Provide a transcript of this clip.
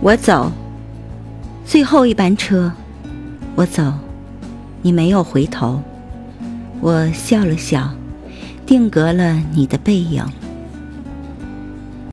我走。最后一班车我走。你没有回头。我笑了笑定格了你的背影。